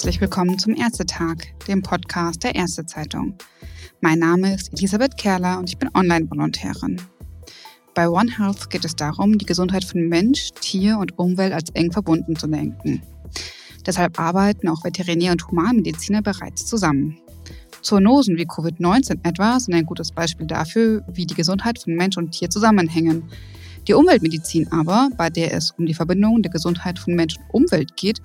Herzlich willkommen zum Ärztetag, dem Podcast der Ärztezeitung. Mein Name ist Elisabeth Kerler und ich bin Online-Volontärin. Bei One Health geht es darum, die Gesundheit von Mensch, Tier und Umwelt als eng verbunden zu denken. Deshalb arbeiten auch Veterinär- und Humanmediziner bereits zusammen. Zoonosen wie Covid-19 etwa sind ein gutes Beispiel dafür, wie die Gesundheit von Mensch und Tier zusammenhängen. Die Umweltmedizin aber, bei der es um die Verbindung der Gesundheit von Mensch und Umwelt geht,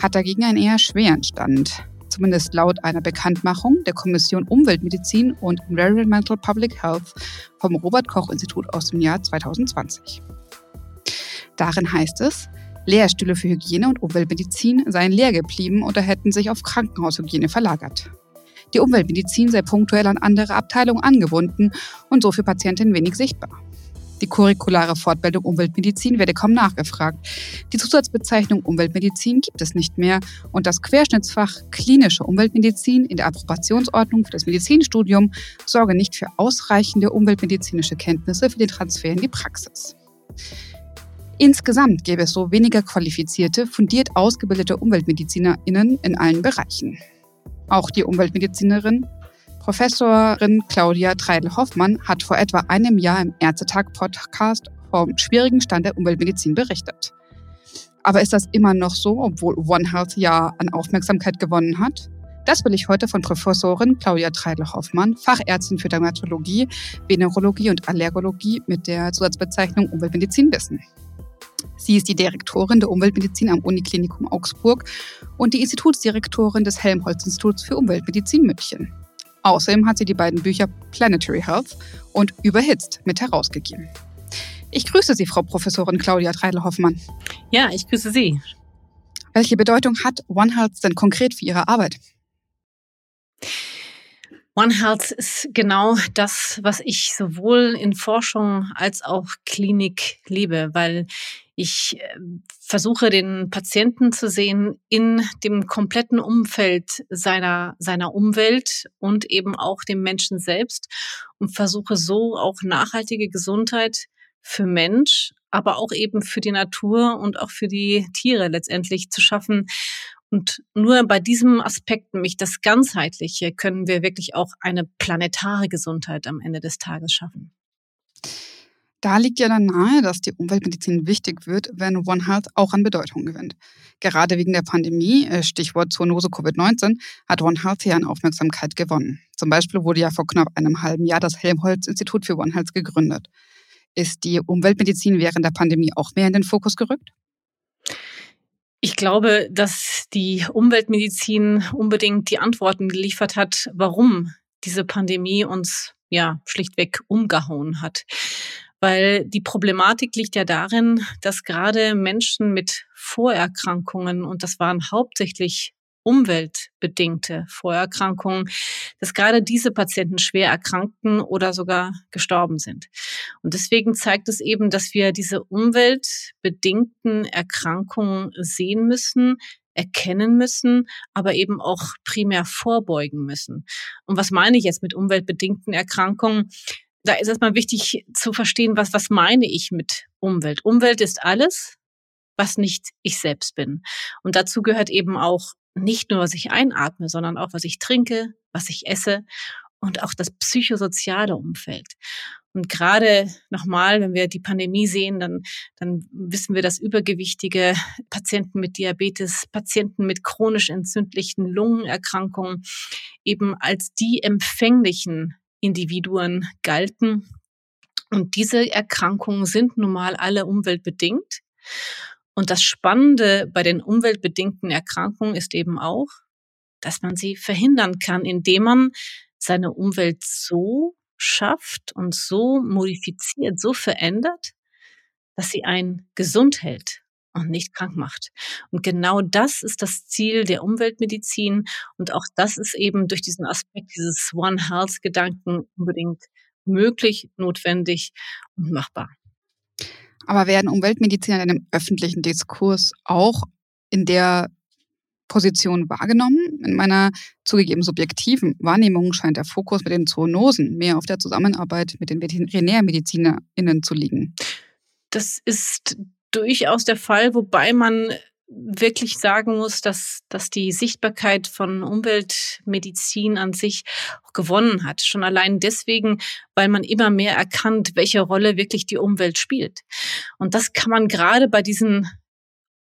hat dagegen einen eher schweren Stand. Zumindest laut einer Bekanntmachung der Kommission Umweltmedizin und Environmental Public Health vom Robert Koch Institut aus dem Jahr 2020. Darin heißt es, Lehrstühle für Hygiene und Umweltmedizin seien leer geblieben oder hätten sich auf Krankenhaushygiene verlagert. Die Umweltmedizin sei punktuell an andere Abteilungen angebunden und so für Patientinnen wenig sichtbar. Die curriculare Fortbildung Umweltmedizin werde kaum nachgefragt. Die Zusatzbezeichnung Umweltmedizin gibt es nicht mehr und das Querschnittsfach klinische Umweltmedizin in der Approbationsordnung für das Medizinstudium sorge nicht für ausreichende umweltmedizinische Kenntnisse für den Transfer in die Praxis. Insgesamt gäbe es so weniger qualifizierte, fundiert ausgebildete UmweltmedizinerInnen in allen Bereichen. Auch die Umweltmedizinerin Professorin Claudia Treidel-Hoffmann hat vor etwa einem Jahr im Ärztetag-Podcast vom schwierigen Stand der Umweltmedizin berichtet. Aber ist das immer noch so, obwohl One Health ja an Aufmerksamkeit gewonnen hat? Das will ich heute von Professorin Claudia Treidel-Hoffmann, Fachärztin für Dermatologie, Venerologie und Allergologie mit der Zusatzbezeichnung Umweltmedizin wissen. Sie ist die Direktorin der Umweltmedizin am Uniklinikum Augsburg und die Institutsdirektorin des Helmholtz-Instituts für Umweltmedizin München. Außerdem hat sie die beiden Bücher Planetary Health und Überhitzt mit herausgegeben. Ich grüße Sie, Frau Professorin Claudia Treidel-Hoffmann. Ja, ich grüße Sie. Welche Bedeutung hat One Health denn konkret für Ihre Arbeit? One Health ist genau das, was ich sowohl in Forschung als auch Klinik liebe, weil ich äh, versuche, den Patienten zu sehen in dem kompletten Umfeld seiner, seiner Umwelt und eben auch dem Menschen selbst und versuche so auch nachhaltige Gesundheit für Mensch, aber auch eben für die Natur und auch für die Tiere letztendlich zu schaffen. Und nur bei diesem Aspekt, nämlich das Ganzheitliche, können wir wirklich auch eine planetare Gesundheit am Ende des Tages schaffen. Da liegt ja dann nahe, dass die Umweltmedizin wichtig wird, wenn One Health auch an Bedeutung gewinnt. Gerade wegen der Pandemie, äh, Stichwort Zoonose Covid-19, hat One Health hier an Aufmerksamkeit gewonnen. Zum Beispiel wurde ja vor knapp einem halben Jahr das Helmholtz-Institut für One Health gegründet. Ist die Umweltmedizin während der Pandemie auch mehr in den Fokus gerückt? Ich glaube, dass die Umweltmedizin unbedingt die Antworten geliefert hat, warum diese Pandemie uns ja schlichtweg umgehauen hat. Weil die Problematik liegt ja darin, dass gerade Menschen mit Vorerkrankungen, und das waren hauptsächlich umweltbedingte Vorerkrankungen, dass gerade diese Patienten schwer erkrankten oder sogar gestorben sind. Und deswegen zeigt es eben, dass wir diese umweltbedingten Erkrankungen sehen müssen, erkennen müssen, aber eben auch primär vorbeugen müssen. Und was meine ich jetzt mit umweltbedingten Erkrankungen? da ist erstmal wichtig zu verstehen, was, was meine ich mit Umwelt. Umwelt ist alles, was nicht ich selbst bin. Und dazu gehört eben auch nicht nur, was ich einatme, sondern auch, was ich trinke, was ich esse und auch das psychosoziale Umfeld. Und gerade nochmal, wenn wir die Pandemie sehen, dann, dann wissen wir, dass übergewichtige Patienten mit Diabetes, Patienten mit chronisch entzündlichen Lungenerkrankungen eben als die empfänglichen Individuen galten. Und diese Erkrankungen sind nun mal alle umweltbedingt. Und das Spannende bei den umweltbedingten Erkrankungen ist eben auch, dass man sie verhindern kann, indem man seine Umwelt so schafft und so modifiziert, so verändert, dass sie einen gesund hält und nicht krank macht. Und genau das ist das Ziel der Umweltmedizin. Und auch das ist eben durch diesen Aspekt dieses One Health Gedanken unbedingt möglich, notwendig und machbar. Aber werden Umweltmediziner in einem öffentlichen Diskurs auch in der Position wahrgenommen? In meiner zugegeben subjektiven Wahrnehmung scheint der Fokus mit den Zoonosen mehr auf der Zusammenarbeit mit den VeterinärmedizinerInnen zu liegen. Das ist durchaus der Fall, wobei man wirklich sagen muss, dass, dass die Sichtbarkeit von Umweltmedizin an sich gewonnen hat. Schon allein deswegen, weil man immer mehr erkannt, welche Rolle wirklich die Umwelt spielt. Und das kann man gerade bei diesen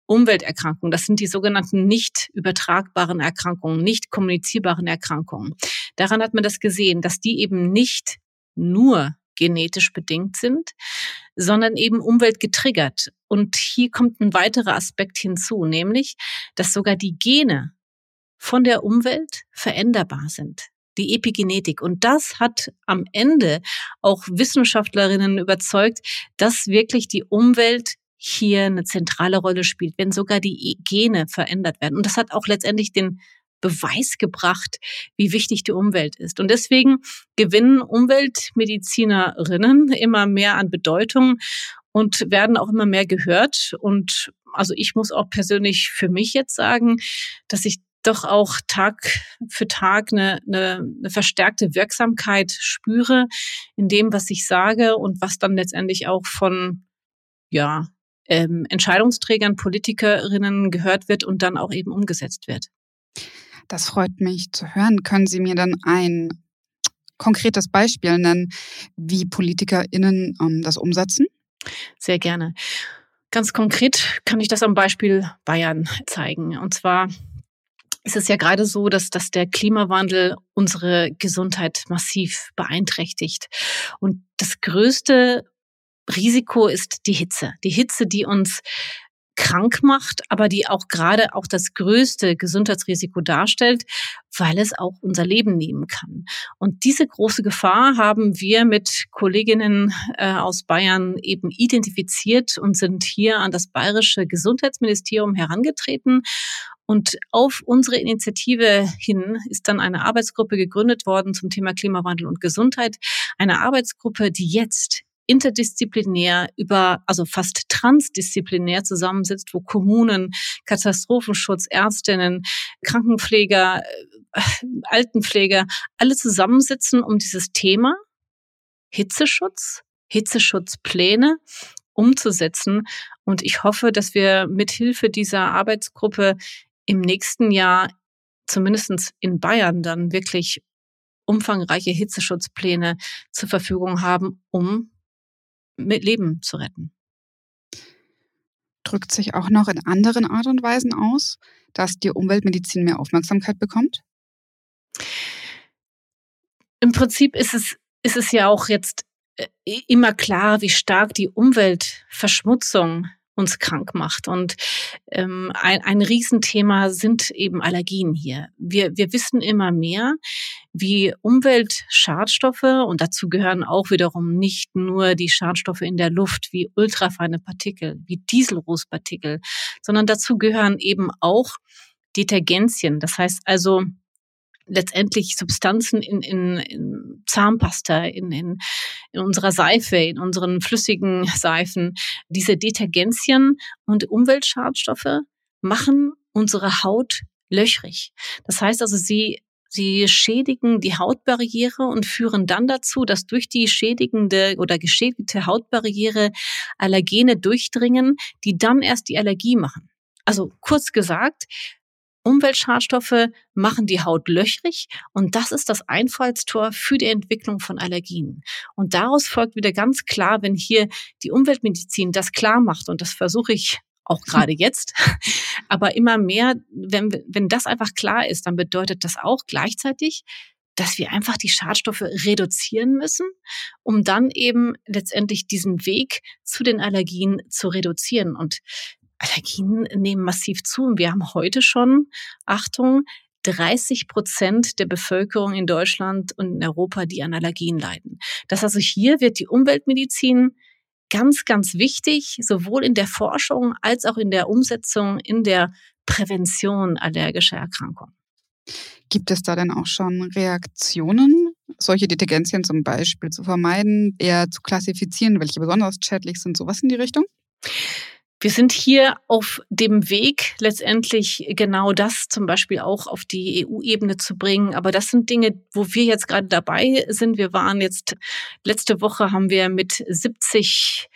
Umwelterkrankungen, das sind die sogenannten nicht übertragbaren Erkrankungen, nicht kommunizierbaren Erkrankungen. Daran hat man das gesehen, dass die eben nicht nur genetisch bedingt sind, sondern eben umweltgetriggert. Und hier kommt ein weiterer Aspekt hinzu, nämlich, dass sogar die Gene von der Umwelt veränderbar sind. Die Epigenetik. Und das hat am Ende auch Wissenschaftlerinnen überzeugt, dass wirklich die Umwelt hier eine zentrale Rolle spielt, wenn sogar die Gene verändert werden. Und das hat auch letztendlich den Beweis gebracht, wie wichtig die Umwelt ist. Und deswegen gewinnen Umweltmedizinerinnen immer mehr an Bedeutung und werden auch immer mehr gehört. Und also ich muss auch persönlich für mich jetzt sagen, dass ich doch auch Tag für Tag eine, eine, eine verstärkte Wirksamkeit spüre in dem, was ich sage und was dann letztendlich auch von ja, ähm, Entscheidungsträgern, Politikerinnen gehört wird und dann auch eben umgesetzt wird. Das freut mich zu hören. Können Sie mir dann ein konkretes Beispiel nennen, wie PolitikerInnen ähm, das umsetzen? Sehr gerne. Ganz konkret kann ich das am Beispiel Bayern zeigen. Und zwar ist es ja gerade so, dass, dass der Klimawandel unsere Gesundheit massiv beeinträchtigt. Und das größte Risiko ist die Hitze. Die Hitze, die uns krank macht, aber die auch gerade auch das größte Gesundheitsrisiko darstellt, weil es auch unser Leben nehmen kann. Und diese große Gefahr haben wir mit Kolleginnen äh, aus Bayern eben identifiziert und sind hier an das bayerische Gesundheitsministerium herangetreten und auf unsere Initiative hin ist dann eine Arbeitsgruppe gegründet worden zum Thema Klimawandel und Gesundheit. Eine Arbeitsgruppe, die jetzt interdisziplinär über, also fast transdisziplinär zusammensitzt, wo Kommunen, Katastrophenschutz, Ärztinnen, Krankenpfleger, äh, Altenpfleger, alle zusammensitzen, um dieses Thema Hitzeschutz, Hitzeschutzpläne umzusetzen. Und ich hoffe, dass wir mit Hilfe dieser Arbeitsgruppe im nächsten Jahr zumindest in Bayern dann wirklich umfangreiche Hitzeschutzpläne zur Verfügung haben, um mit Leben zu retten. Drückt sich auch noch in anderen Art und Weisen aus, dass die Umweltmedizin mehr Aufmerksamkeit bekommt? Im Prinzip ist es, ist es ja auch jetzt äh, immer klar, wie stark die Umweltverschmutzung uns krank macht. Und ähm, ein, ein Riesenthema sind eben Allergien hier. Wir, wir wissen immer mehr, wie Umweltschadstoffe, und dazu gehören auch wiederum nicht nur die Schadstoffe in der Luft, wie ultrafeine Partikel, wie Dieselrußpartikel, sondern dazu gehören eben auch Detergenzien. Das heißt also letztendlich Substanzen in, in, in Zahnpasta, in, in, in unserer Seife, in unseren flüssigen Seifen. Diese Detergenzien und Umweltschadstoffe machen unsere Haut löchrig. Das heißt also, sie Sie schädigen die Hautbarriere und führen dann dazu, dass durch die schädigende oder geschädigte Hautbarriere Allergene durchdringen, die dann erst die Allergie machen. Also kurz gesagt, Umweltschadstoffe machen die Haut löchrig und das ist das Einfallstor für die Entwicklung von Allergien. Und daraus folgt wieder ganz klar, wenn hier die Umweltmedizin das klar macht und das versuche ich auch gerade jetzt, aber immer mehr, wenn, wenn das einfach klar ist, dann bedeutet das auch gleichzeitig, dass wir einfach die Schadstoffe reduzieren müssen, um dann eben letztendlich diesen Weg zu den Allergien zu reduzieren. Und Allergien nehmen massiv zu. Und wir haben heute schon, Achtung, 30 Prozent der Bevölkerung in Deutschland und in Europa, die an Allergien leiden. Das also hier wird die Umweltmedizin ganz, ganz wichtig, sowohl in der Forschung als auch in der Umsetzung, in der Prävention allergischer Erkrankungen. Gibt es da denn auch schon Reaktionen, solche Detergenzien zum Beispiel zu vermeiden, eher zu klassifizieren, welche besonders schädlich sind, sowas in die Richtung? Wir sind hier auf dem Weg, letztendlich genau das zum Beispiel auch auf die EU-Ebene zu bringen. Aber das sind Dinge, wo wir jetzt gerade dabei sind. Wir waren jetzt, letzte Woche haben wir mit 70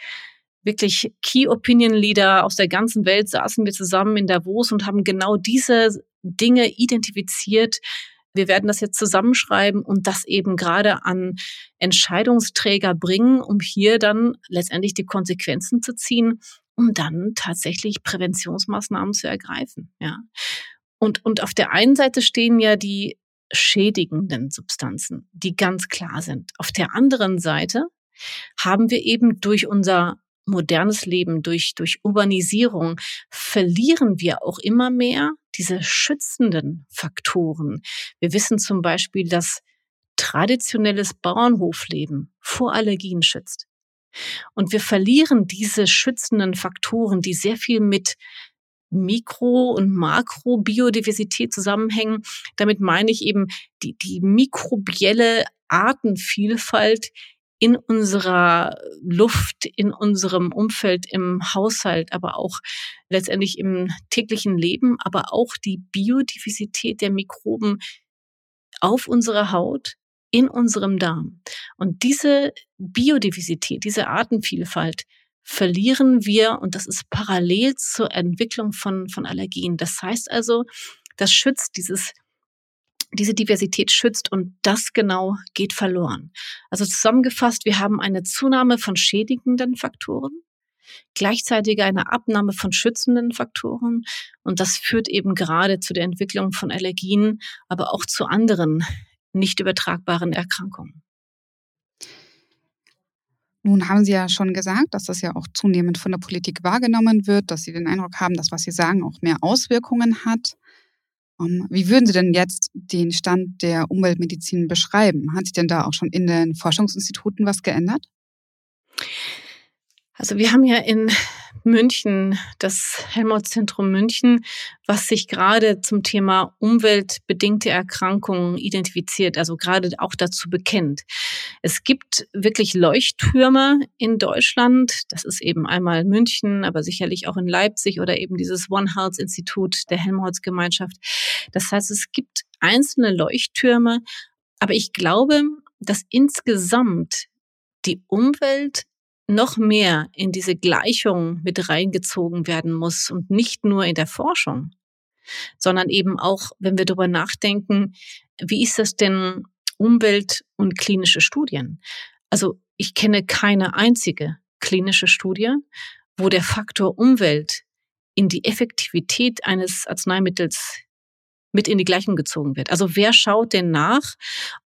wirklich Key Opinion Leader aus der ganzen Welt saßen wir zusammen in Davos und haben genau diese Dinge identifiziert. Wir werden das jetzt zusammenschreiben und das eben gerade an Entscheidungsträger bringen, um hier dann letztendlich die Konsequenzen zu ziehen, um dann tatsächlich Präventionsmaßnahmen zu ergreifen. Ja. Und, und auf der einen Seite stehen ja die schädigenden Substanzen, die ganz klar sind. Auf der anderen Seite haben wir eben durch unser modernes Leben, durch, durch Urbanisierung, verlieren wir auch immer mehr diese schützenden Faktoren. Wir wissen zum Beispiel, dass traditionelles Bauernhofleben vor Allergien schützt. Und wir verlieren diese schützenden Faktoren, die sehr viel mit Mikro- und Makrobiodiversität zusammenhängen. Damit meine ich eben die, die mikrobielle Artenvielfalt, in unserer Luft, in unserem Umfeld, im Haushalt, aber auch letztendlich im täglichen Leben, aber auch die Biodiversität der Mikroben auf unserer Haut, in unserem Darm. Und diese Biodiversität, diese Artenvielfalt verlieren wir und das ist parallel zur Entwicklung von, von Allergien. Das heißt also, das schützt dieses diese Diversität schützt und das genau geht verloren. Also zusammengefasst, wir haben eine Zunahme von schädigenden Faktoren, gleichzeitig eine Abnahme von schützenden Faktoren und das führt eben gerade zu der Entwicklung von Allergien, aber auch zu anderen nicht übertragbaren Erkrankungen. Nun haben Sie ja schon gesagt, dass das ja auch zunehmend von der Politik wahrgenommen wird, dass Sie den Eindruck haben, dass was Sie sagen auch mehr Auswirkungen hat. Wie würden Sie denn jetzt den Stand der Umweltmedizin beschreiben? Hat sich denn da auch schon in den Forschungsinstituten was geändert? Also wir haben ja in München, das Helmholtz-Zentrum München, was sich gerade zum Thema umweltbedingte Erkrankungen identifiziert, also gerade auch dazu bekennt. Es gibt wirklich Leuchttürme in Deutschland. Das ist eben einmal München, aber sicherlich auch in Leipzig oder eben dieses One Health Institut der Helmholtz-Gemeinschaft. Das heißt, es gibt einzelne Leuchttürme, aber ich glaube, dass insgesamt die Umwelt noch mehr in diese Gleichung mit reingezogen werden muss und nicht nur in der Forschung, sondern eben auch, wenn wir darüber nachdenken, wie ist das denn Umwelt und klinische Studien? Also ich kenne keine einzige klinische Studie, wo der Faktor Umwelt in die Effektivität eines Arzneimittels mit in die Gleichung gezogen wird. Also wer schaut denn nach,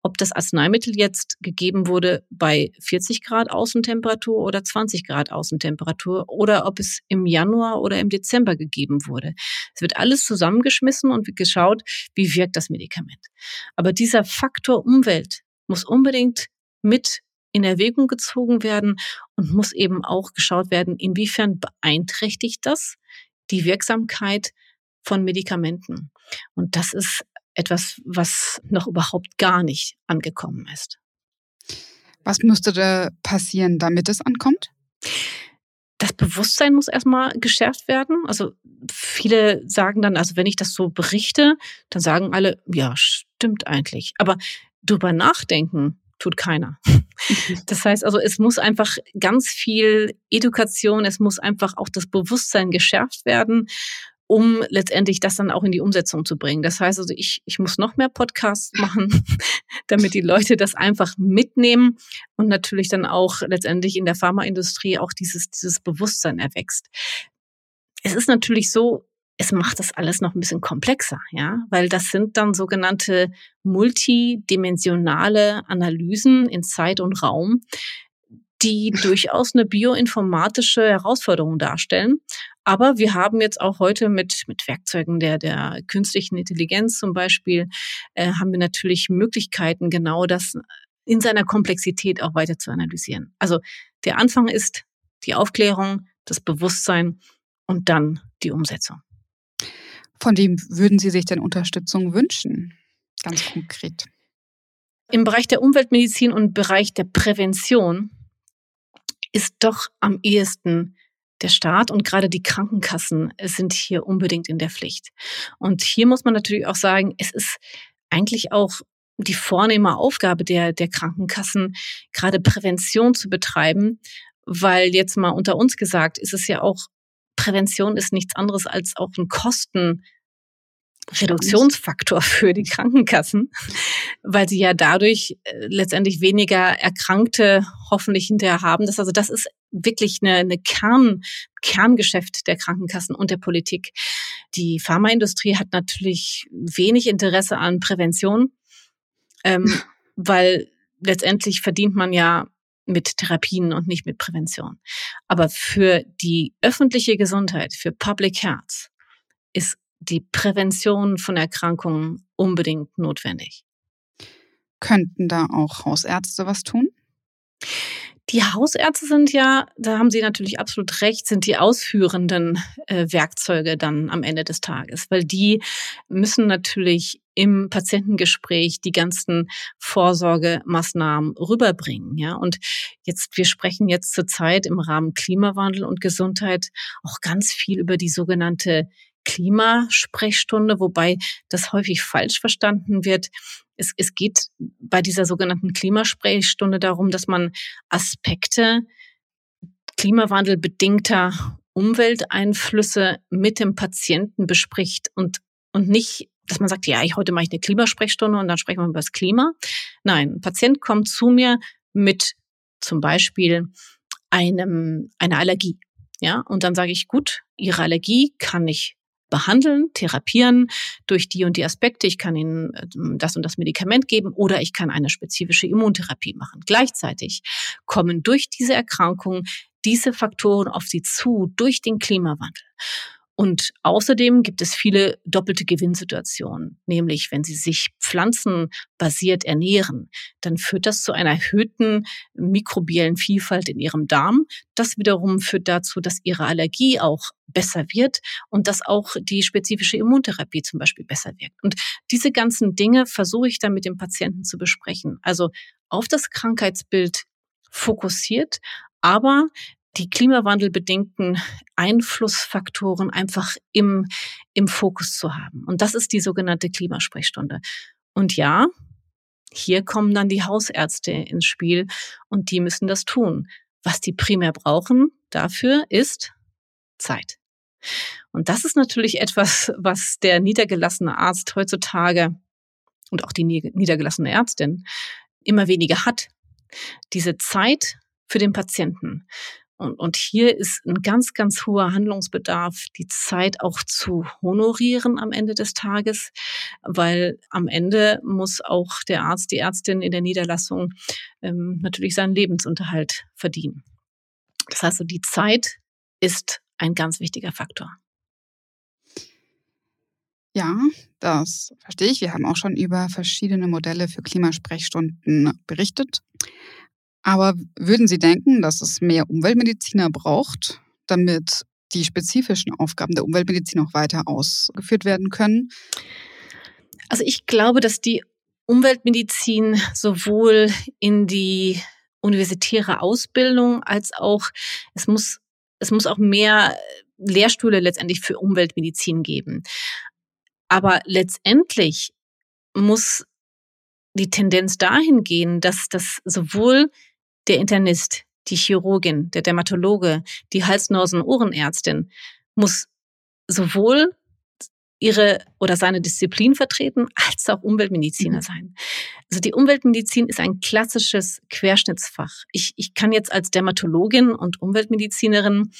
ob das Arzneimittel jetzt gegeben wurde bei 40 Grad Außentemperatur oder 20 Grad Außentemperatur oder ob es im Januar oder im Dezember gegeben wurde. Es wird alles zusammengeschmissen und wird geschaut, wie wirkt das Medikament. Aber dieser Faktor Umwelt muss unbedingt mit in Erwägung gezogen werden und muss eben auch geschaut werden, inwiefern beeinträchtigt das die Wirksamkeit von Medikamenten. Und das ist etwas, was noch überhaupt gar nicht angekommen ist. Was müsste da passieren, damit es ankommt? Das Bewusstsein muss erstmal geschärft werden. Also viele sagen dann, also wenn ich das so berichte, dann sagen alle, ja, stimmt eigentlich. Aber drüber nachdenken tut keiner. Das heißt also, es muss einfach ganz viel Education, es muss einfach auch das Bewusstsein geschärft werden um letztendlich das dann auch in die Umsetzung zu bringen. Das heißt also, ich, ich muss noch mehr Podcasts machen, damit die Leute das einfach mitnehmen und natürlich dann auch letztendlich in der Pharmaindustrie auch dieses, dieses Bewusstsein erwächst. Es ist natürlich so, es macht das alles noch ein bisschen komplexer, ja, weil das sind dann sogenannte multidimensionale Analysen in Zeit und Raum, die durchaus eine bioinformatische Herausforderung darstellen. Aber wir haben jetzt auch heute mit, mit Werkzeugen der, der künstlichen Intelligenz zum Beispiel, äh, haben wir natürlich Möglichkeiten, genau das in seiner Komplexität auch weiter zu analysieren. Also der Anfang ist die Aufklärung, das Bewusstsein und dann die Umsetzung. Von wem würden Sie sich denn Unterstützung wünschen? Ganz konkret. Im Bereich der Umweltmedizin und Bereich der Prävention ist doch am ehesten der Staat und gerade die Krankenkassen sind hier unbedingt in der Pflicht. Und hier muss man natürlich auch sagen, es ist eigentlich auch die vornehme Aufgabe der, der Krankenkassen, gerade Prävention zu betreiben, weil jetzt mal unter uns gesagt, ist es ja auch, Prävention ist nichts anderes als auch ein Kosten, Reduktionsfaktor für die Krankenkassen, weil sie ja dadurch äh, letztendlich weniger Erkrankte hoffentlich hinterher haben. Das also das ist wirklich eine, eine Kern, Kerngeschäft der Krankenkassen und der Politik. Die Pharmaindustrie hat natürlich wenig Interesse an Prävention, ähm, weil letztendlich verdient man ja mit Therapien und nicht mit Prävention. Aber für die öffentliche Gesundheit, für Public Health, ist die Prävention von Erkrankungen unbedingt notwendig. Könnten da auch Hausärzte was tun? Die Hausärzte sind ja, da haben Sie natürlich absolut recht, sind die ausführenden äh, Werkzeuge dann am Ende des Tages, weil die müssen natürlich im Patientengespräch die ganzen Vorsorgemaßnahmen rüberbringen. Ja, und jetzt, wir sprechen jetzt zurzeit im Rahmen Klimawandel und Gesundheit auch ganz viel über die sogenannte Klimasprechstunde, wobei das häufig falsch verstanden wird. Es, es geht bei dieser sogenannten Klimasprechstunde darum, dass man Aspekte klimawandelbedingter Umwelteinflüsse mit dem Patienten bespricht und, und nicht, dass man sagt, ja, ich, heute mache ich eine Klimasprechstunde und dann sprechen wir über das Klima. Nein, ein Patient kommt zu mir mit zum Beispiel einem, einer Allergie. Ja, und dann sage ich, gut, Ihre Allergie kann ich behandeln, therapieren durch die und die Aspekte. Ich kann ihnen ähm, das und das Medikament geben oder ich kann eine spezifische Immuntherapie machen. Gleichzeitig kommen durch diese Erkrankung diese Faktoren auf sie zu durch den Klimawandel. Und außerdem gibt es viele doppelte Gewinnsituationen, nämlich wenn Sie sich pflanzenbasiert ernähren, dann führt das zu einer erhöhten mikrobiellen Vielfalt in Ihrem Darm. Das wiederum führt dazu, dass Ihre Allergie auch besser wird und dass auch die spezifische Immuntherapie zum Beispiel besser wirkt. Und diese ganzen Dinge versuche ich dann mit dem Patienten zu besprechen. Also auf das Krankheitsbild fokussiert, aber die klimawandelbedingten Einflussfaktoren einfach im, im Fokus zu haben. Und das ist die sogenannte Klimasprechstunde. Und ja, hier kommen dann die Hausärzte ins Spiel und die müssen das tun. Was die primär brauchen dafür ist Zeit. Und das ist natürlich etwas, was der niedergelassene Arzt heutzutage und auch die niedergelassene Ärztin immer weniger hat. Diese Zeit für den Patienten. Und, und hier ist ein ganz, ganz hoher Handlungsbedarf, die Zeit auch zu honorieren am Ende des Tages, weil am Ende muss auch der Arzt, die Ärztin in der Niederlassung ähm, natürlich seinen Lebensunterhalt verdienen. Das heißt, die Zeit ist ein ganz wichtiger Faktor. Ja, das verstehe ich. Wir haben auch schon über verschiedene Modelle für Klimasprechstunden berichtet. Aber würden Sie denken, dass es mehr Umweltmediziner braucht, damit die spezifischen Aufgaben der Umweltmedizin auch weiter ausgeführt werden können? Also ich glaube, dass die Umweltmedizin sowohl in die universitäre Ausbildung als auch es muss es muss auch mehr Lehrstühle letztendlich für Umweltmedizin geben. Aber letztendlich muss die Tendenz dahin gehen, dass das sowohl der Internist, die Chirurgin, der Dermatologe, die Hals-Nasen-Ohrenärztin muss sowohl ihre oder seine Disziplin vertreten, als auch Umweltmediziner mhm. sein. Also die Umweltmedizin ist ein klassisches Querschnittsfach. Ich, ich kann jetzt als Dermatologin und Umweltmedizinerin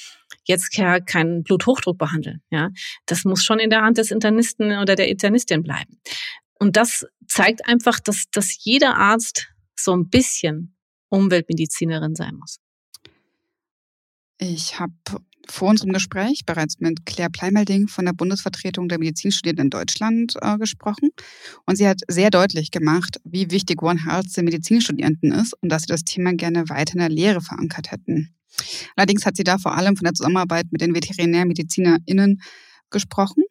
jetzt ja keinen Bluthochdruck behandeln. Ja, das muss schon in der Hand des Internisten oder der Internistin bleiben. Und das zeigt einfach, dass, dass jeder Arzt so ein bisschen Umweltmedizinerin sein muss? Ich habe vor unserem Gespräch bereits mit Claire Pleimelding von der Bundesvertretung der Medizinstudierenden in Deutschland äh, gesprochen. Und sie hat sehr deutlich gemacht, wie wichtig One Health den Medizinstudierenden ist und dass sie das Thema gerne weiter in der Lehre verankert hätten. Allerdings hat sie da vor allem von der Zusammenarbeit mit den VeterinärmedizinerInnen gesprochen.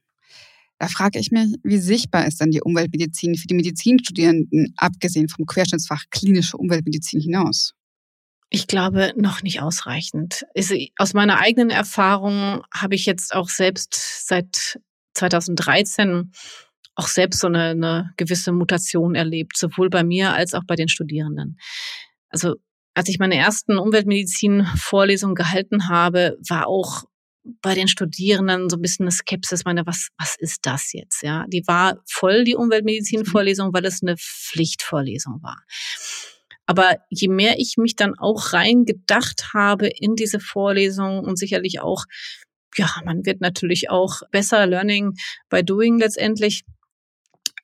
Da frage ich mich, wie sichtbar ist denn die Umweltmedizin für die Medizinstudierenden, abgesehen vom Querschnittsfach klinische Umweltmedizin hinaus? Ich glaube, noch nicht ausreichend. Aus meiner eigenen Erfahrung habe ich jetzt auch selbst seit 2013 auch selbst so eine, eine gewisse Mutation erlebt, sowohl bei mir als auch bei den Studierenden. Also als ich meine ersten Umweltmedizin-Vorlesungen gehalten habe, war auch bei den Studierenden so ein bisschen eine Skepsis, meine, was, was ist das jetzt? Ja, die war voll, die Umweltmedizin-Vorlesung, weil es eine Pflichtvorlesung war. Aber je mehr ich mich dann auch reingedacht habe in diese Vorlesung und sicherlich auch, ja, man wird natürlich auch besser Learning by Doing letztendlich,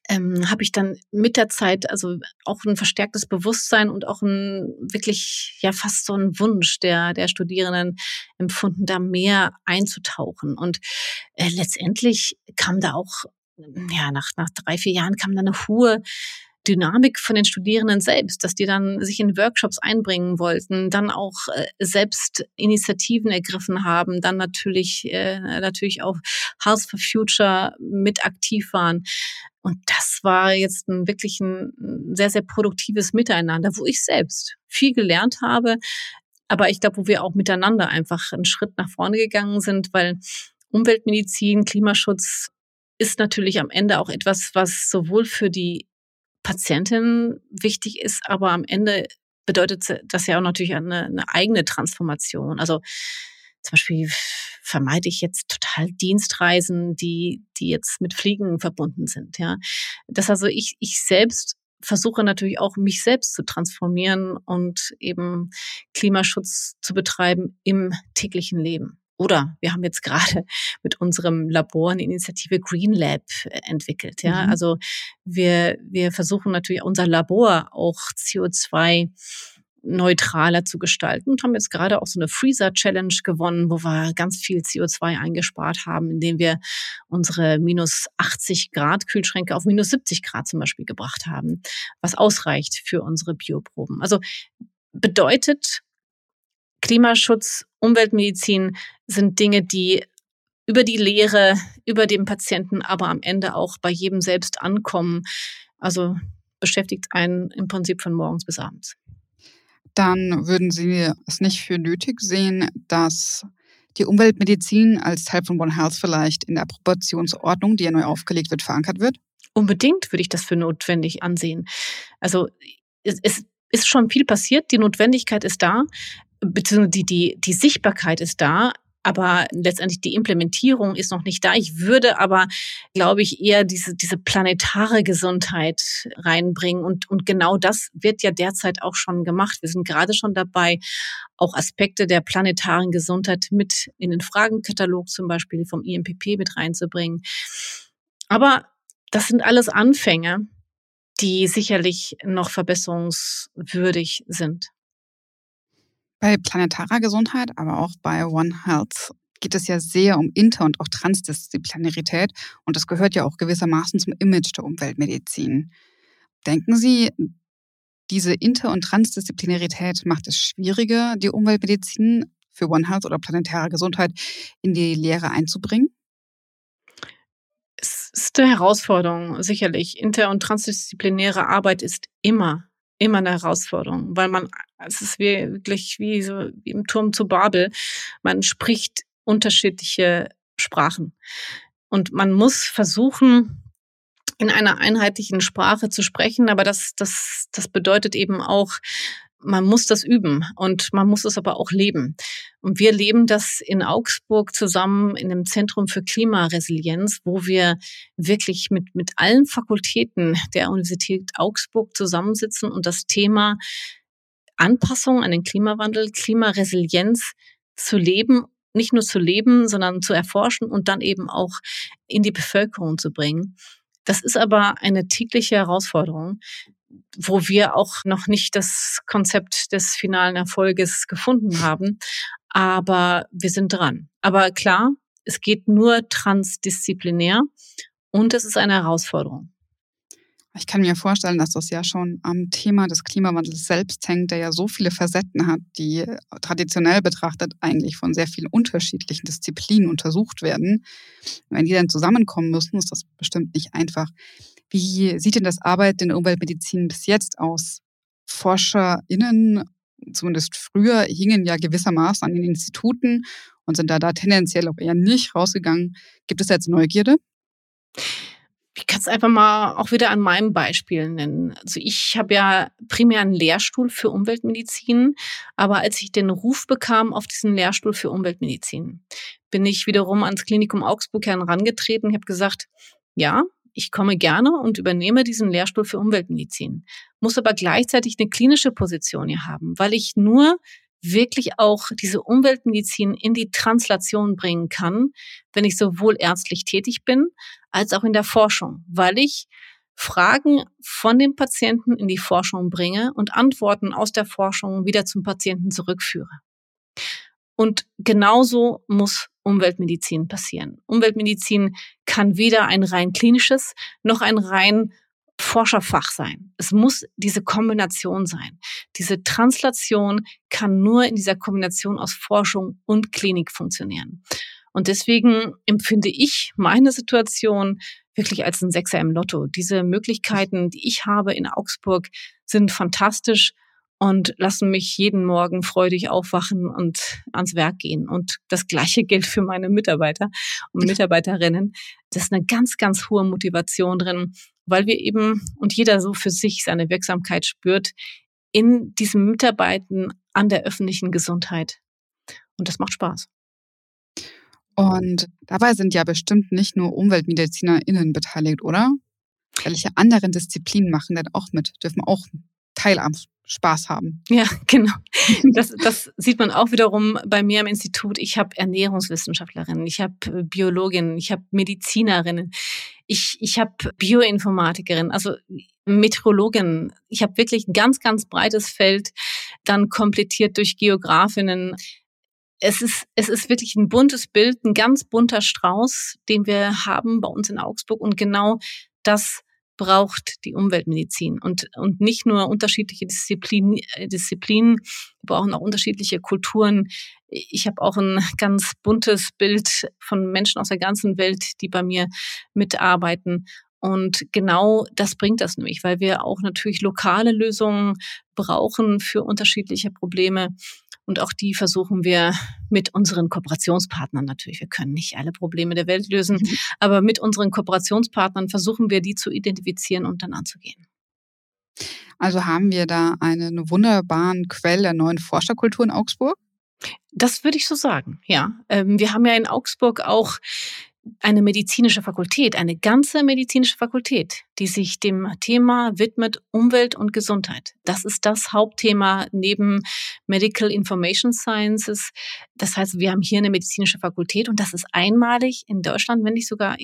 ähm, habe ich dann mit der Zeit also auch ein verstärktes Bewusstsein und auch ein wirklich ja fast so ein Wunsch der der Studierenden empfunden, da mehr einzutauchen. Und äh, letztendlich kam da auch ja nach nach drei vier Jahren kam da eine hohe Dynamik von den Studierenden selbst, dass die dann sich in Workshops einbringen wollten, dann auch äh, selbst Initiativen ergriffen haben, dann natürlich äh, natürlich auch House for Future mit aktiv waren. Und das war jetzt ein wirklich ein sehr, sehr produktives Miteinander, wo ich selbst viel gelernt habe, aber ich glaube, wo wir auch miteinander einfach einen Schritt nach vorne gegangen sind, weil Umweltmedizin, Klimaschutz ist natürlich am Ende auch etwas, was sowohl für die Patientin wichtig ist, aber am Ende bedeutet das ja auch natürlich eine, eine eigene Transformation. Also zum Beispiel vermeide ich jetzt total Dienstreisen, die, die jetzt mit Fliegen verbunden sind. Ja, das also ich, ich selbst versuche natürlich auch mich selbst zu transformieren und eben Klimaschutz zu betreiben im täglichen Leben. Oder wir haben jetzt gerade mit unserem Labor eine Initiative Green Lab entwickelt. Ja, mhm. also wir, wir versuchen natürlich unser Labor auch CO2 neutraler zu gestalten und haben jetzt gerade auch so eine Freezer Challenge gewonnen, wo wir ganz viel CO2 eingespart haben, indem wir unsere minus 80 Grad Kühlschränke auf minus 70 Grad zum Beispiel gebracht haben, was ausreicht für unsere Bioproben. Also bedeutet, Klimaschutz, Umweltmedizin sind Dinge, die über die Lehre, über den Patienten, aber am Ende auch bei jedem selbst ankommen. Also beschäftigt einen im Prinzip von morgens bis abends. Dann würden Sie es nicht für nötig sehen, dass die Umweltmedizin als Teil von One Health vielleicht in der Approbationsordnung, die ja neu aufgelegt wird, verankert wird? Unbedingt würde ich das für notwendig ansehen. Also es, es ist schon viel passiert, die Notwendigkeit ist da beziehungsweise die, die, die Sichtbarkeit ist da, aber letztendlich die Implementierung ist noch nicht da. Ich würde aber, glaube ich, eher diese, diese planetare Gesundheit reinbringen. Und, und genau das wird ja derzeit auch schon gemacht. Wir sind gerade schon dabei, auch Aspekte der planetaren Gesundheit mit in den Fragenkatalog zum Beispiel vom IMPP mit reinzubringen. Aber das sind alles Anfänge, die sicherlich noch verbesserungswürdig sind. Bei planetarer Gesundheit, aber auch bei One Health geht es ja sehr um Inter- und auch Transdisziplinarität und das gehört ja auch gewissermaßen zum Image der Umweltmedizin. Denken Sie, diese Inter- und Transdisziplinarität macht es schwieriger, die Umweltmedizin für One Health oder planetare Gesundheit in die Lehre einzubringen? Es ist eine Herausforderung, sicherlich. Inter- und transdisziplinäre Arbeit ist immer immer eine Herausforderung, weil man, es ist wirklich wie so wie im Turm zu Babel, man spricht unterschiedliche Sprachen. Und man muss versuchen, in einer einheitlichen Sprache zu sprechen, aber das, das, das bedeutet eben auch, man muss das üben und man muss es aber auch leben. Und wir leben das in Augsburg zusammen in dem Zentrum für Klimaresilienz, wo wir wirklich mit, mit allen Fakultäten der Universität Augsburg zusammensitzen und das Thema Anpassung an den Klimawandel, Klimaresilienz zu leben, nicht nur zu leben, sondern zu erforschen und dann eben auch in die Bevölkerung zu bringen. Das ist aber eine tägliche Herausforderung wo wir auch noch nicht das Konzept des finalen Erfolges gefunden haben. Aber wir sind dran. Aber klar, es geht nur transdisziplinär und es ist eine Herausforderung. Ich kann mir vorstellen, dass das ja schon am Thema des Klimawandels selbst hängt, der ja so viele Facetten hat, die traditionell betrachtet eigentlich von sehr vielen unterschiedlichen Disziplinen untersucht werden. Wenn die dann zusammenkommen müssen, ist das bestimmt nicht einfach. Wie sieht denn das Arbeiten in der Umweltmedizin bis jetzt aus? ForscherInnen, zumindest früher, hingen ja gewissermaßen an den Instituten und sind da, da tendenziell auch eher nicht rausgegangen. Gibt es jetzt Neugierde? Ich kann es einfach mal auch wieder an meinem Beispiel nennen. Also ich habe ja primär einen Lehrstuhl für Umweltmedizin, aber als ich den Ruf bekam auf diesen Lehrstuhl für Umweltmedizin, bin ich wiederum ans Klinikum Augsburg herangetreten. Ich habe gesagt, ja, ich komme gerne und übernehme diesen Lehrstuhl für Umweltmedizin, muss aber gleichzeitig eine klinische Position hier haben, weil ich nur wirklich auch diese Umweltmedizin in die Translation bringen kann, wenn ich sowohl ärztlich tätig bin, als auch in der Forschung, weil ich Fragen von dem Patienten in die Forschung bringe und Antworten aus der Forschung wieder zum Patienten zurückführe. Und genauso muss Umweltmedizin passieren. Umweltmedizin kann weder ein rein klinisches noch ein rein Forscherfach sein. Es muss diese Kombination sein. Diese Translation kann nur in dieser Kombination aus Forschung und Klinik funktionieren. Und deswegen empfinde ich meine Situation wirklich als ein Sechser im Lotto. Diese Möglichkeiten, die ich habe in Augsburg, sind fantastisch und lassen mich jeden Morgen freudig aufwachen und ans Werk gehen. Und das Gleiche gilt für meine Mitarbeiter und Mitarbeiterinnen. Das ist eine ganz, ganz hohe Motivation drin, weil wir eben und jeder so für sich seine Wirksamkeit spürt in diesem Mitarbeiten an der öffentlichen Gesundheit. Und das macht Spaß. Und dabei sind ja bestimmt nicht nur UmweltmedizinerInnen beteiligt, oder? Welche anderen Disziplinen machen denn auch mit, dürfen auch Teil am Spaß haben. Ja, genau. Das, das sieht man auch wiederum bei mir im Institut. Ich habe Ernährungswissenschaftlerinnen, ich habe äh, Biologinnen, ich habe Medizinerinnen, ich, ich habe Bioinformatikerinnen, also Meteorologinnen. Ich habe wirklich ein ganz, ganz breites Feld, dann komplettiert durch Geografinnen, es ist, es ist wirklich ein buntes Bild, ein ganz bunter Strauß, den wir haben bei uns in Augsburg. Und genau das braucht die Umweltmedizin und, und nicht nur unterschiedliche Disziplinen, äh, Disziplinen, wir brauchen auch unterschiedliche Kulturen. Ich habe auch ein ganz buntes Bild von Menschen aus der ganzen Welt, die bei mir mitarbeiten. Und genau das bringt das nämlich, weil wir auch natürlich lokale Lösungen brauchen für unterschiedliche Probleme. Und auch die versuchen wir mit unseren Kooperationspartnern natürlich. Wir können nicht alle Probleme der Welt lösen, mhm. aber mit unseren Kooperationspartnern versuchen wir, die zu identifizieren und dann anzugehen. Also haben wir da einen wunderbaren Quell der neuen Forscherkultur in Augsburg? Das würde ich so sagen, ja. Ähm, wir haben ja in Augsburg auch eine medizinische Fakultät, eine ganze medizinische Fakultät, die sich dem Thema widmet Umwelt und Gesundheit. Das ist das Hauptthema neben Medical Information Sciences. Das heißt, wir haben hier eine medizinische Fakultät und das ist einmalig in Deutschland, wenn nicht sogar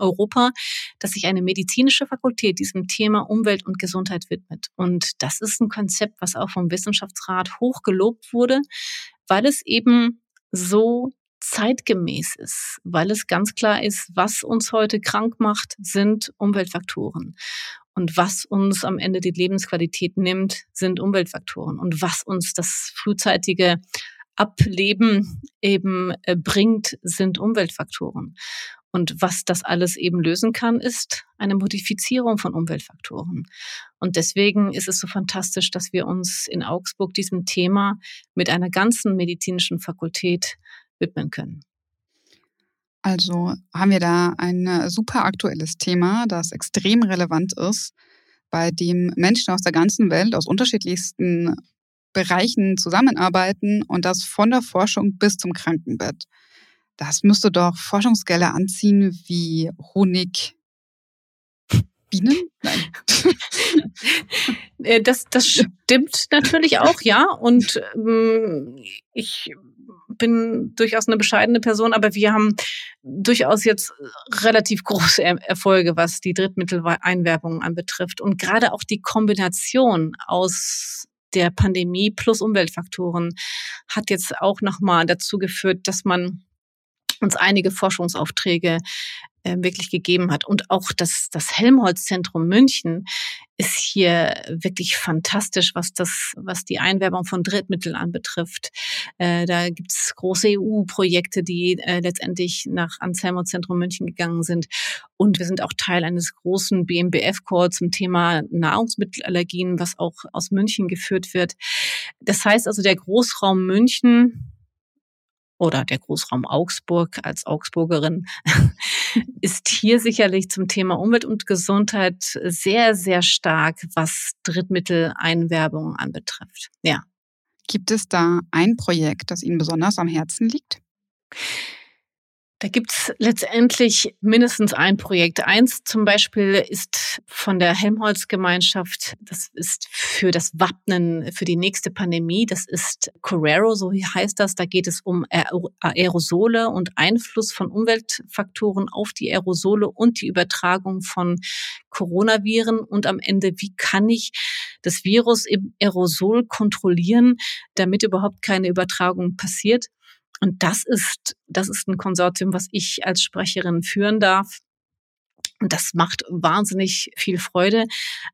Europa, dass sich eine medizinische Fakultät diesem Thema Umwelt und Gesundheit widmet. Und das ist ein Konzept, was auch vom Wissenschaftsrat hoch gelobt wurde, weil es eben so zeitgemäß ist, weil es ganz klar ist, was uns heute krank macht, sind Umweltfaktoren. Und was uns am Ende die Lebensqualität nimmt, sind Umweltfaktoren. Und was uns das frühzeitige Ableben eben äh, bringt, sind Umweltfaktoren. Und was das alles eben lösen kann, ist eine Modifizierung von Umweltfaktoren. Und deswegen ist es so fantastisch, dass wir uns in Augsburg diesem Thema mit einer ganzen medizinischen Fakultät widmen können. Also haben wir da ein äh, super aktuelles Thema, das extrem relevant ist, bei dem Menschen aus der ganzen Welt, aus unterschiedlichsten Bereichen zusammenarbeiten und das von der Forschung bis zum Krankenbett. Das müsste doch Forschungsgelder anziehen wie Honig. Bienen? Nein. Äh, das, das stimmt natürlich auch, ja. Und ähm, ich bin durchaus eine bescheidene Person, aber wir haben durchaus jetzt relativ große Erfolge, was die Drittmitteleinwerbung anbetrifft. Und gerade auch die Kombination aus der Pandemie plus Umweltfaktoren hat jetzt auch nochmal dazu geführt, dass man uns einige Forschungsaufträge äh, wirklich gegeben hat. Und auch das, das Helmholtz-Zentrum München ist hier wirklich fantastisch, was das, was die Einwerbung von Drittmitteln anbetrifft. Äh, da gibt's große EU-Projekte, die äh, letztendlich nach ans Helmholtz-Zentrum München gegangen sind. Und wir sind auch Teil eines großen BMBF-Core zum Thema Nahrungsmittelallergien, was auch aus München geführt wird. Das heißt also, der Großraum München oder der Großraum Augsburg als Augsburgerin ist hier sicherlich zum Thema Umwelt und Gesundheit sehr, sehr stark, was Drittmitteleinwerbung anbetrifft. Ja. Gibt es da ein Projekt, das Ihnen besonders am Herzen liegt? Da gibt's letztendlich mindestens ein Projekt. Eins zum Beispiel ist von der Helmholtz-Gemeinschaft, das ist für das Wappnen für die nächste Pandemie. Das ist Correro, so heißt das. Da geht es um Aerosole und Einfluss von Umweltfaktoren auf die Aerosole und die Übertragung von Coronaviren. Und am Ende, wie kann ich das Virus im Aerosol kontrollieren, damit überhaupt keine Übertragung passiert? Und das ist, das ist ein Konsortium, was ich als Sprecherin führen darf. Und das macht wahnsinnig viel Freude,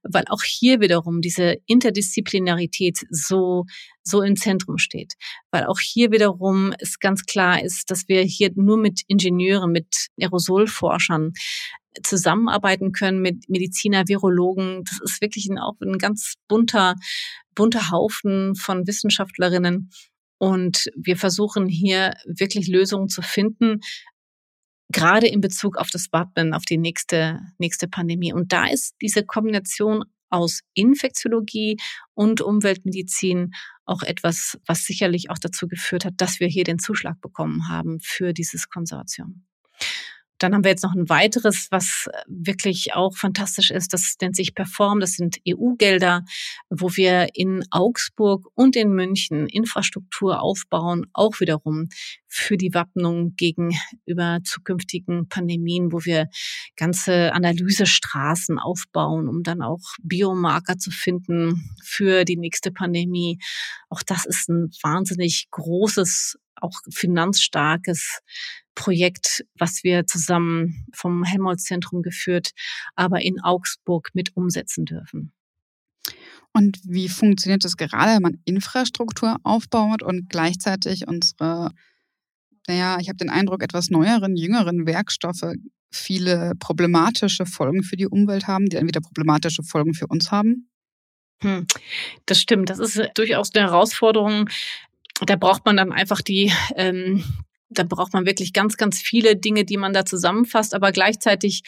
weil auch hier wiederum diese Interdisziplinarität so, so im Zentrum steht. Weil auch hier wiederum es ganz klar ist, dass wir hier nur mit Ingenieuren, mit Aerosolforschern zusammenarbeiten können, mit Mediziner, Virologen. Das ist wirklich auch ein ganz bunter, bunter Haufen von Wissenschaftlerinnen, und wir versuchen hier wirklich Lösungen zu finden, gerade in Bezug auf das Wappnen, auf die nächste, nächste Pandemie. Und da ist diese Kombination aus Infektiologie und Umweltmedizin auch etwas, was sicherlich auch dazu geführt hat, dass wir hier den Zuschlag bekommen haben für dieses Konsortium. Dann haben wir jetzt noch ein weiteres, was äh, wirklich auch fantastisch ist. Das nennt sich Perform. Das sind EU-Gelder, wo wir in Augsburg und in München Infrastruktur aufbauen, auch wiederum für die Wappnung gegenüber zukünftigen Pandemien, wo wir ganze Analysestraßen aufbauen, um dann auch Biomarker zu finden für die nächste Pandemie. Auch das ist ein wahnsinnig großes auch finanzstarkes Projekt, was wir zusammen vom Helmholtz-Zentrum geführt, aber in Augsburg mit umsetzen dürfen. Und wie funktioniert das gerade, wenn man Infrastruktur aufbaut und gleichzeitig unsere, naja, ich habe den Eindruck, etwas neueren, jüngeren Werkstoffe viele problematische Folgen für die Umwelt haben, die dann wieder problematische Folgen für uns haben? Hm, das stimmt. Das ist durchaus eine Herausforderung. Da braucht man dann einfach die ähm, da braucht man wirklich ganz, ganz viele Dinge, die man da zusammenfasst. Aber gleichzeitig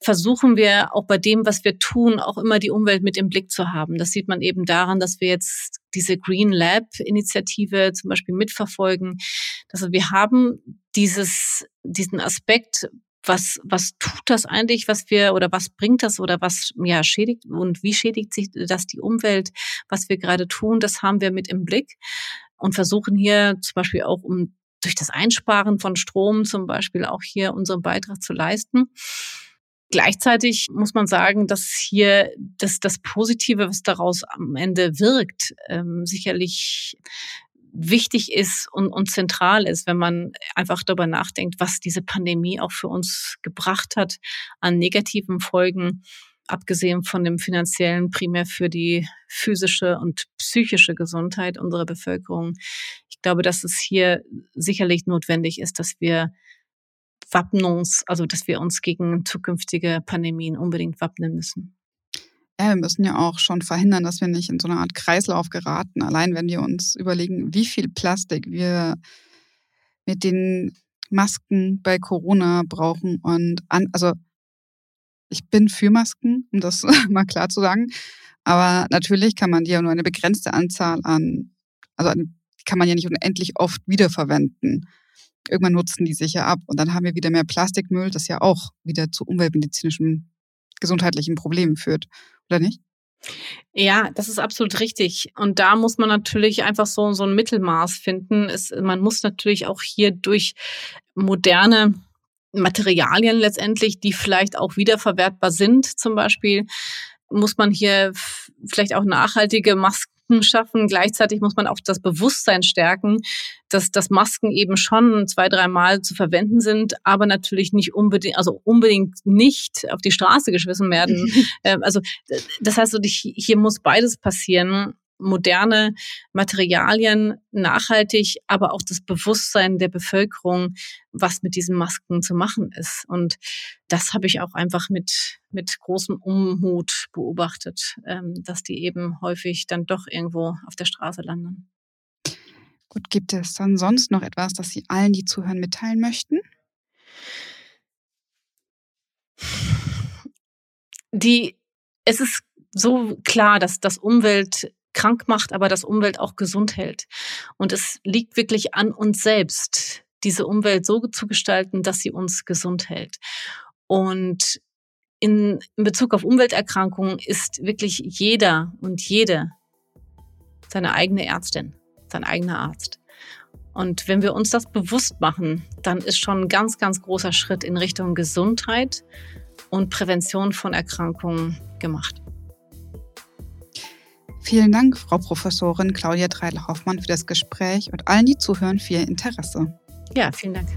versuchen wir auch bei dem, was wir tun, auch immer die Umwelt mit im Blick zu haben. Das sieht man eben daran, dass wir jetzt diese Green Lab Initiative zum Beispiel mitverfolgen. Also wir haben dieses, diesen Aspekt, was, was tut das eigentlich, was wir oder was bringt das oder was ja schädigt und wie schädigt sich das die Umwelt, was wir gerade tun, das haben wir mit im Blick und versuchen hier zum Beispiel auch um durch das Einsparen von Strom zum Beispiel auch hier unseren Beitrag zu leisten. Gleichzeitig muss man sagen, dass hier das, das Positive, was daraus am Ende wirkt, ähm, sicherlich wichtig ist und, und zentral ist, wenn man einfach darüber nachdenkt, was diese Pandemie auch für uns gebracht hat an negativen Folgen abgesehen von dem finanziellen, primär für die physische und psychische Gesundheit unserer Bevölkerung. Ich glaube, dass es hier sicherlich notwendig ist, dass wir Wappnungs, also dass wir uns gegen zukünftige Pandemien unbedingt wappnen müssen. Ja, wir müssen ja auch schon verhindern, dass wir nicht in so eine Art Kreislauf geraten. Allein wenn wir uns überlegen, wie viel Plastik wir mit den Masken bei Corona brauchen und an, also ich bin für Masken, um das mal klar zu sagen. Aber natürlich kann man die ja nur eine begrenzte Anzahl an, also kann man ja nicht unendlich oft wiederverwenden. Irgendwann nutzen die sich ja ab und dann haben wir wieder mehr Plastikmüll, das ja auch wieder zu umweltmedizinischen, gesundheitlichen Problemen führt, oder nicht? Ja, das ist absolut richtig. Und da muss man natürlich einfach so, so ein Mittelmaß finden. Es, man muss natürlich auch hier durch moderne Materialien letztendlich, die vielleicht auch wiederverwertbar sind, zum Beispiel, muss man hier vielleicht auch nachhaltige Masken schaffen. Gleichzeitig muss man auch das Bewusstsein stärken, dass, dass Masken eben schon zwei, dreimal zu verwenden sind, aber natürlich nicht unbedingt, also unbedingt nicht auf die Straße geschmissen werden. Ähm, also das heißt, hier muss beides passieren moderne Materialien, nachhaltig, aber auch das Bewusstsein der Bevölkerung, was mit diesen Masken zu machen ist. Und das habe ich auch einfach mit, mit großem Unmut beobachtet, ähm, dass die eben häufig dann doch irgendwo auf der Straße landen. Gut, gibt es dann sonst noch etwas, das Sie allen, die zuhören, mitteilen möchten? Die, es ist so klar, dass das Umwelt krank macht, aber das Umwelt auch gesund hält. Und es liegt wirklich an uns selbst, diese Umwelt so zu gestalten, dass sie uns gesund hält. Und in, in Bezug auf Umwelterkrankungen ist wirklich jeder und jede seine eigene Ärztin, sein eigener Arzt. Und wenn wir uns das bewusst machen, dann ist schon ein ganz, ganz großer Schritt in Richtung Gesundheit und Prävention von Erkrankungen gemacht. Vielen Dank, Frau Professorin Claudia Treidel-Hoffmann, für das Gespräch und allen, die zuhören, für Ihr Interesse. Ja, vielen Dank.